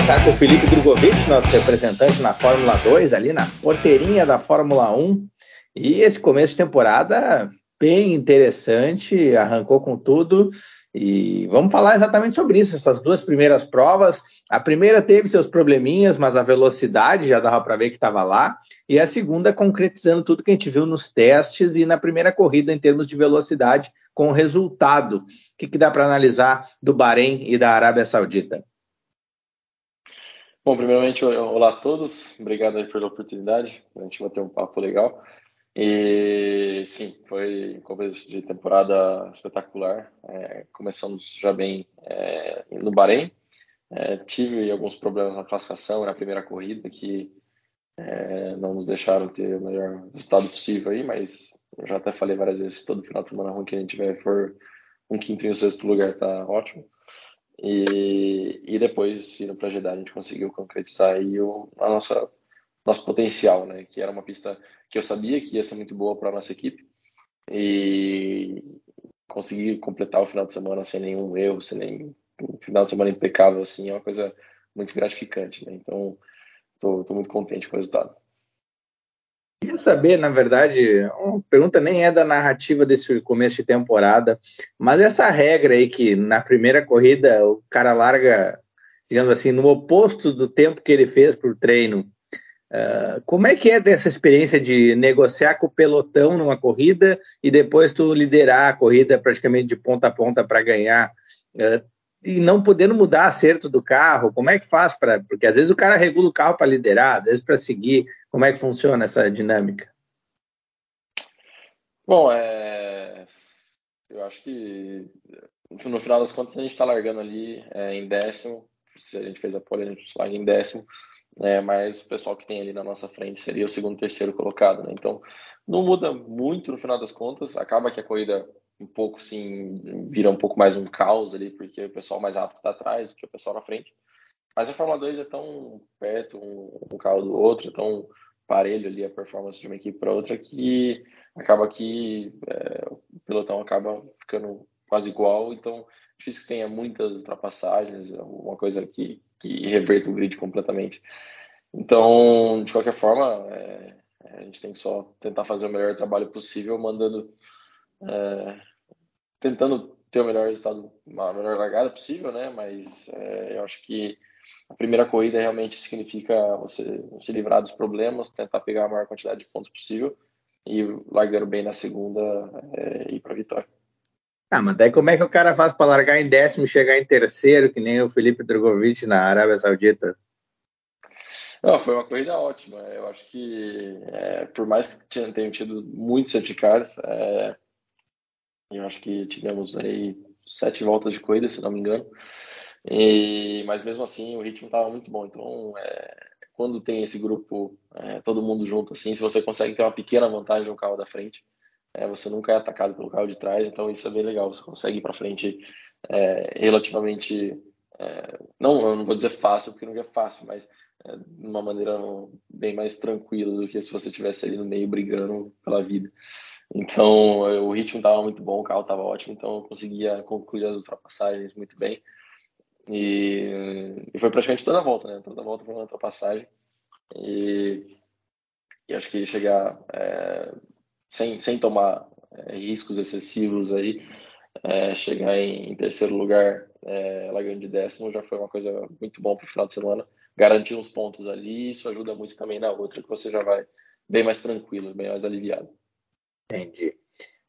conversar com o Felipe Drogovic, nosso representante na Fórmula 2, ali na porteirinha da Fórmula 1. E esse começo de temporada bem interessante, arrancou com tudo. E vamos falar exatamente sobre isso, essas duas primeiras provas. A primeira teve seus probleminhas, mas a velocidade já dava para ver que estava lá. E a segunda concretizando tudo que a gente viu nos testes e na primeira corrida em termos de velocidade, com resultado. O que, que dá para analisar do Bahrein e da Arábia Saudita? Bom, primeiramente, olá a todos. Obrigado aí pela oportunidade. A gente vai ter um papo legal. E sim, foi um começo de temporada espetacular. É, começamos já bem é, no Bahrein. É, tive alguns problemas na classificação na primeira corrida que é, não nos deixaram ter o melhor resultado possível aí, mas eu já até falei várias vezes, todo final de semana ruim que a gente tiver for um quinto e um sexto lugar tá ótimo. E, e depois, indo para Jeddah, a gente conseguiu concretizar aí o, a nossa nosso potencial, né? Que era uma pista que eu sabia que ia ser muito boa para a nossa equipe e conseguir completar o final de semana sem nenhum erro, sem nenhum um final de semana impecável assim é uma coisa muito gratificante, né? Então estou muito contente com o resultado. Queria saber, na verdade, uma pergunta nem é da narrativa desse começo de temporada, mas essa regra aí que na primeira corrida o cara larga, digamos assim, no oposto do tempo que ele fez por treino, Uh, como é que é dessa experiência de negociar com o pelotão numa corrida e depois tu liderar a corrida praticamente de ponta a ponta para ganhar? Uh, e não podendo mudar acerto do carro? Como é que faz para? Porque às vezes o cara regula o carro para liderar, às vezes para seguir. Como é que funciona essa dinâmica? Bom, é... eu acho que no final das contas a gente está largando ali é, em décimo. Se a gente fez a pole, a gente larga em décimo né? Mas o pessoal que tem ali na nossa frente seria o segundo, terceiro colocado, né? Então não muda muito no final das contas. Acaba que a corrida um pouco sim vira um pouco mais um caos ali, porque o pessoal mais rápido está atrás do que o pessoal na frente. Mas a Fórmula 2 é tão perto um, um carro do outro, é tão parelho ali a performance de uma equipe para outra que acaba que é, o pelotão acaba ficando quase igual, então difícil que tenha muitas ultrapassagens, uma coisa que, que reverta o grid completamente. Então, de qualquer forma, é, a gente tem que só tentar fazer o melhor trabalho possível, mandando, é, tentando ter o melhor resultado, a melhor largada possível, né? Mas é, eu acho que a primeira corrida realmente significa você se livrar dos problemas, tentar pegar a maior quantidade de pontos possível e largando bem na segunda é, ir para a vitória. Ah, mas daí como é que o cara faz para largar em décimo e chegar em terceiro, que nem o Felipe Drogovic na Arábia Saudita? Não, foi uma corrida ótima. Eu acho que, é, por mais que tenham tido muitos safety cars, é, eu acho que tivemos aí sete voltas de corrida, se não me engano. E, mas mesmo assim, o ritmo estava muito bom. Então, é, quando tem esse grupo, é, todo mundo junto assim, se você consegue ter uma pequena vantagem no carro da frente, é, você nunca é atacado pelo carro de trás, então isso é bem legal. Você consegue ir para frente é, relativamente, é, não, eu não vou dizer fácil, porque não é fácil, mas é, de uma maneira bem mais tranquila do que se você estivesse ali no meio brigando pela vida. Então, o ritmo estava muito bom, o carro estava ótimo, então eu conseguia concluir as ultrapassagens muito bem. E, e, foi praticamente toda a volta, né? Toda a volta foi uma ultrapassagem. E, e acho que chegar é, sem, sem tomar é, riscos excessivos aí, é, chegar em, em, terceiro lugar, é, largando de décimo, já foi uma coisa muito bom para o final de semana. Garantir uns pontos ali, isso ajuda muito também na outra, que você já vai bem mais tranquilo, bem mais aliviado. Entendi.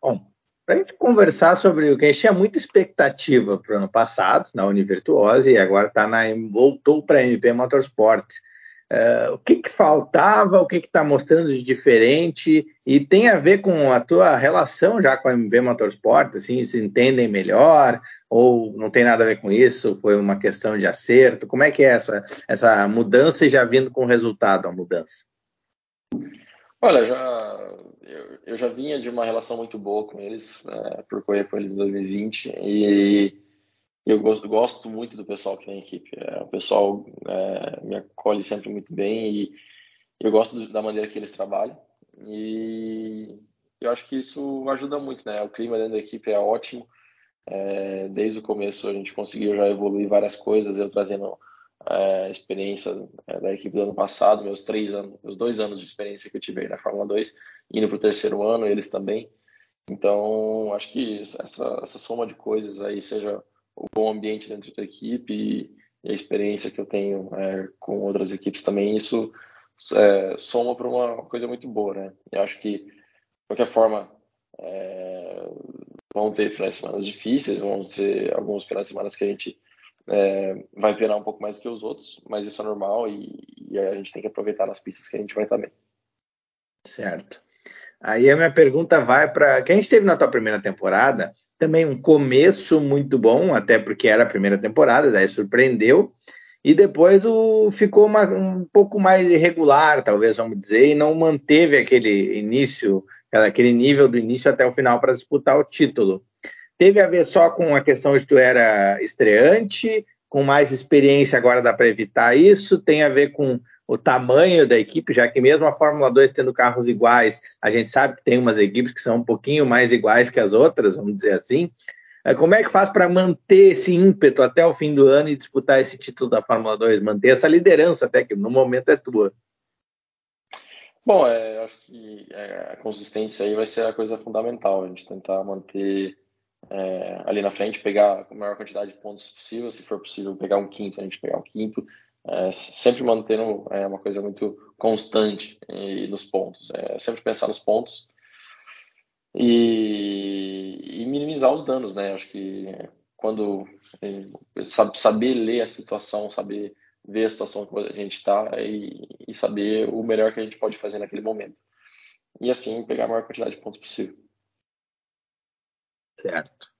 Bom, para a gente conversar sobre o que a gente tinha muita expectativa para o ano passado, na Univirtuose, e agora tá na, voltou para a MP Motorsport. Uh, o que, que, faltava, o que está mostrando de diferente, e tem a ver com a tua relação já com a MB Motorsport, assim, se entendem melhor, ou não tem nada a ver com isso, foi uma questão de acerto, como é que é essa, essa mudança e já vindo com resultado a mudança? Olha, já, eu, eu já vinha de uma relação muito boa com eles, é, por correr com eles em 2020, e eu gosto, gosto, muito do pessoal que tem equipe. É, o pessoal é, me acolhe sempre muito bem e eu gosto da maneira que eles trabalham. E eu acho que isso ajuda muito, né? O clima dentro da equipe é ótimo. É, desde o começo a gente conseguiu já evoluir várias coisas, eu trazendo é, experiência é, da equipe do ano passado, meus três anos, meus dois anos de experiência que eu tive aí na Fórmula 2, indo para o terceiro ano, eles também. Então, acho que essa, essa soma de coisas aí, seja o bom ambiente dentro da equipe e, e a experiência que eu tenho é, com outras equipes também, isso é, soma para uma coisa muito boa, né? Eu acho que, de qualquer forma, é, vão ter finais de semana difíceis, vão ter alguns finais de semana que a gente é, vai penar um pouco mais que os outros, mas isso é normal e, e, a gente tem que aproveitar nas pistas que a gente vai também. Certo. Aí a minha pergunta vai para quem esteve na tua primeira temporada, também um começo muito bom, até porque era a primeira temporada, daí surpreendeu, e depois o, ficou uma, um pouco mais irregular, talvez vamos dizer, e não manteve aquele início, aquele nível do início até o final para disputar o título. Teve a ver só com a questão de tu era estreante, com mais experiência agora dá para evitar isso, tem a ver com o tamanho da equipe, já que mesmo a Fórmula 2 tendo carros iguais, a gente sabe que tem umas equipes que são um pouquinho mais iguais que as outras, vamos dizer assim. É, como é que faz para manter esse ímpeto até o fim do ano e disputar esse título da Fórmula 2, manter essa liderança até que no momento é tua? Bom, é, acho que é, a consistência aí vai ser a coisa fundamental, a gente tentar manter é, ali na frente, pegar a maior quantidade de pontos possível, se for possível pegar um quinto, a gente pegar um quinto, é, sempre mantendo é, uma coisa muito constante e, nos pontos, é, sempre pensar nos pontos e, e, minimizar os danos, né? Acho que quando é, sabe, saber ler a situação, saber ver a situação que a gente está e, e saber o melhor que a gente pode fazer naquele momento. E assim pegar a maior quantidade de pontos possível. Certo.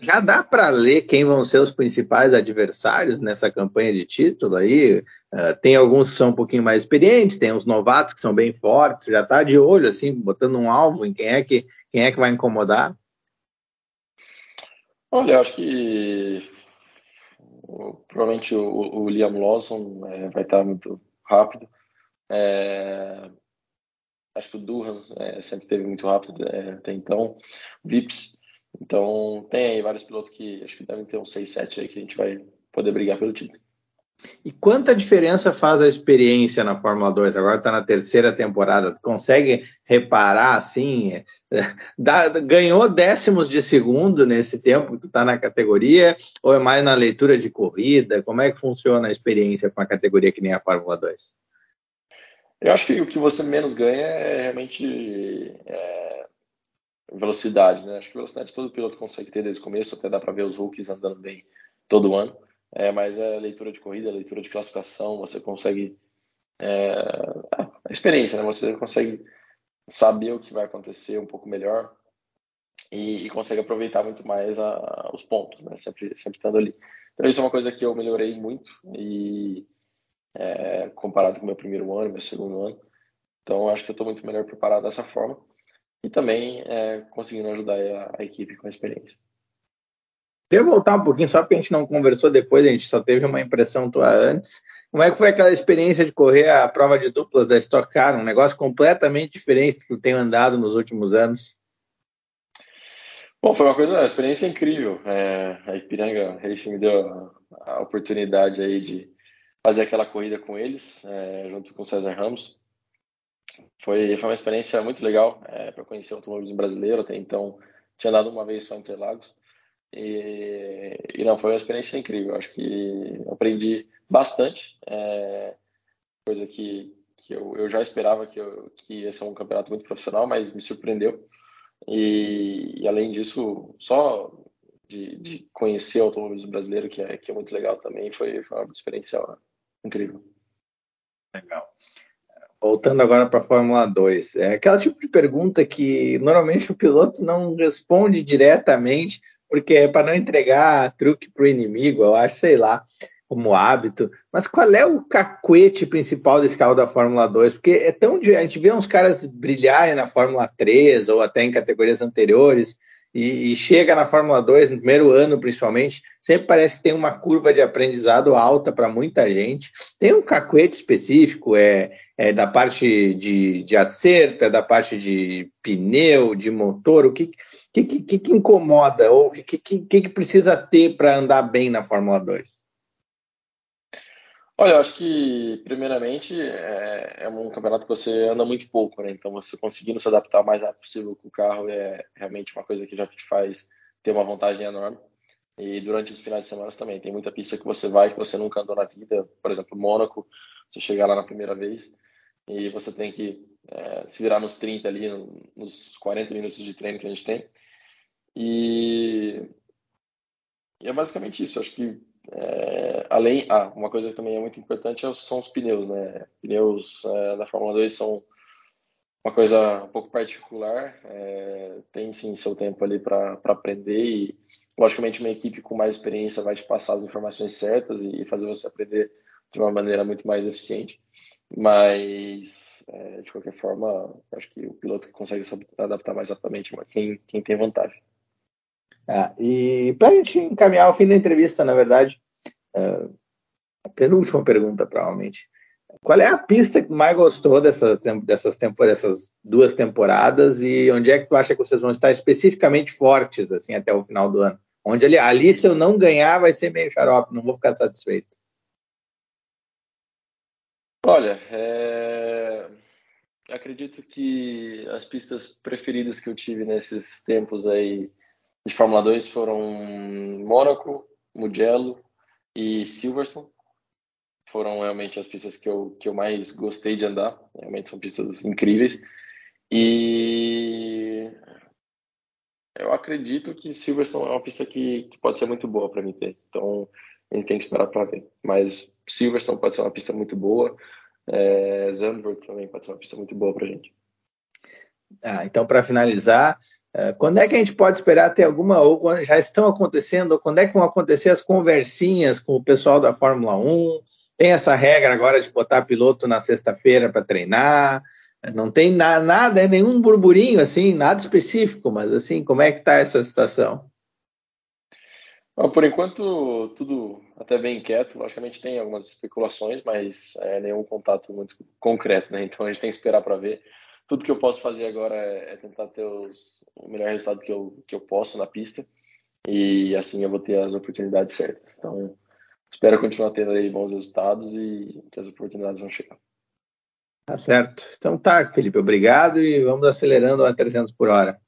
Já dá para ler quem vão ser os principais adversários nessa campanha de título aí? Uh, tem alguns que são um pouquinho mais experientes, tem uns novatos que são bem fortes, já está de olho, assim, botando um alvo em quem é que, quem é que vai incomodar? Olha, acho que provavelmente o, o Liam Lawson é, vai estar muito rápido. É, acho que o Durham é, sempre teve muito rápido é, até então. Vips. Então, tem aí vários pilotos que acho que devem ter uns 6, 7 aí que a gente vai poder brigar pelo título. E quanta diferença faz a experiência na Fórmula 2? Agora está na terceira temporada. Consegue reparar assim? Dá, ganhou décimos de segundo nesse tempo que tu está na categoria? Ou é mais na leitura de corrida? Como é que funciona a experiência com uma categoria que nem a Fórmula 2? Eu acho que o que você menos ganha é realmente é, velocidade, né? Acho que velocidade todo piloto consegue ter desde o começo, até dá para ver os rookies andando bem todo ano. É, mas é leitura de corrida, leitura de classificação, você consegue é, a experiência, né? Você consegue saber o que vai acontecer um pouco melhor e, e consegue aproveitar muito mais a, os pontos, né? Sempre, sempre estando ali. Então isso é uma coisa que eu melhorei muito e é, comparado com o meu primeiro ano, meu segundo ano. Então, acho que eu estou muito melhor preparado dessa forma e também é, conseguindo ajudar a, a, equipe com a experiência. Deixa eu voltar um pouquinho, só porque a gente não conversou depois, a gente só teve uma impressão tua antes. Como é que foi aquela experiência de correr a prova de duplas da Stock Car? Um negócio completamente diferente do que tu tem andado nos últimos anos. Bom, foi uma coisa, uma experiência incrível. É, a Ipiranga Racing me deu a, a oportunidade aí de fazer aquela corrida com eles, é, junto com o César Ramos. Foi, foi uma experiência muito legal é, para conhecer o automobilismo brasileiro. Até então, tinha dado uma vez só em Interlagos. E, e não, foi uma experiência incrível. Acho que aprendi bastante, é, coisa que, que eu, eu já esperava que, eu, que ia ser um campeonato muito profissional, mas me surpreendeu. E, e além disso, só de, de, conhecer o automobilismo brasileiro, que é, que é muito legal também, foi, foi uma experiência incrível. Legal. Voltando agora para a Fórmula 2, é aquela tipo de pergunta que normalmente o piloto não responde diretamente, porque é para não entregar truque para o inimigo, eu acho, sei lá, como hábito. Mas qual é o cacuete principal desse carro da Fórmula 2? Porque é tão. A gente vê uns caras brilharem na Fórmula 3 ou até em categorias anteriores e, e, chega na Fórmula 2, no primeiro ano principalmente, sempre parece que tem uma curva de aprendizado alta para muita gente. Tem um cacuete específico, é, é da parte de, de acerto, é da parte de pneu, de motor, o que, que, que, que incomoda ou o que, que, que precisa ter para andar bem na Fórmula 2? Olha, eu acho que, primeiramente, é, é, um campeonato que você anda muito pouco, né? Então, você conseguindo se adaptar o mais rápido possível com o carro é realmente uma coisa que já te faz ter uma vantagem enorme. E durante os finais de semana também. Tem muita pista que você vai que você nunca andou na vida. Por exemplo, Mônaco, você chegar lá na primeira vez e você tem que é, se virar nos 30 ali, nos 40 minutos de treino que a gente tem. E, e é basicamente isso. Acho que é, além, ah, uma coisa que também é muito importante é são os pneus, né? Pneus é, da Fórmula 2 são uma coisa um pouco particular, é, tem sim seu tempo ali para aprender e, logicamente, uma equipe com mais experiência vai te passar as informações certas e fazer você aprender de uma maneira muito mais eficiente. Mas, é, de qualquer forma, acho que o piloto que consegue se adaptar mais rapidamente é quem, quem tem vantagem. Ah, e para a gente encaminhar ao fim da entrevista, na verdade, uh, a penúltima pergunta, provavelmente. Qual é a pista que mais gostou dessa, dessas, dessas duas temporadas e onde é que tu acha que vocês vão estar especificamente fortes assim até o final do ano? Onde ali, ali se eu não ganhar vai ser meio xarope, não vou ficar satisfeito. Olha, é... acredito que as pistas preferidas que eu tive nesses tempos aí de Fórmula 2 foram Mônaco, Mugello e Silverstone. Foram realmente as pistas que eu, que eu mais gostei de andar. Realmente são pistas incríveis. E eu acredito que Silverstone é uma pista que, que pode ser muito boa para mim ter. Então a gente tem que esperar para ver. Mas Silverstone pode ser uma pista muito boa. É, Zandvoort também pode ser uma pista muito boa para gente. Ah, então, para finalizar, quando é que a gente pode esperar ter alguma, ou já estão acontecendo, ou quando é que vão acontecer as conversinhas com o pessoal da Fórmula 1? Tem essa regra agora de botar piloto na sexta-feira para treinar? Não tem na, nada, é nenhum burburinho assim, nada específico, mas assim, como é que está essa situação? Bom, por enquanto, tudo até bem quieto. Logicamente tem algumas especulações, mas é, nenhum contato muito concreto, né? Então a gente tem que esperar para ver tudo que eu posso fazer agora é, é tentar ter os, o melhor resultado que eu, que eu posso na pista e assim eu vou ter as oportunidades certas. Então, espero continuar tendo aí bons resultados e que as oportunidades vão chegar. Tá certo. Então tá, Felipe, obrigado e vamos acelerando a 300 por hora.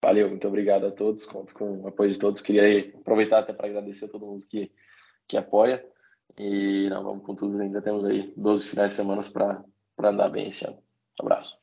Valeu, muito obrigado a todos, conto com o apoio de todos. Queria aproveitar até para agradecer a todo mundo que, que apoia e não, vamos com tudo, ainda temos aí 12 finais de semana para andar bem esse ano. Abraço.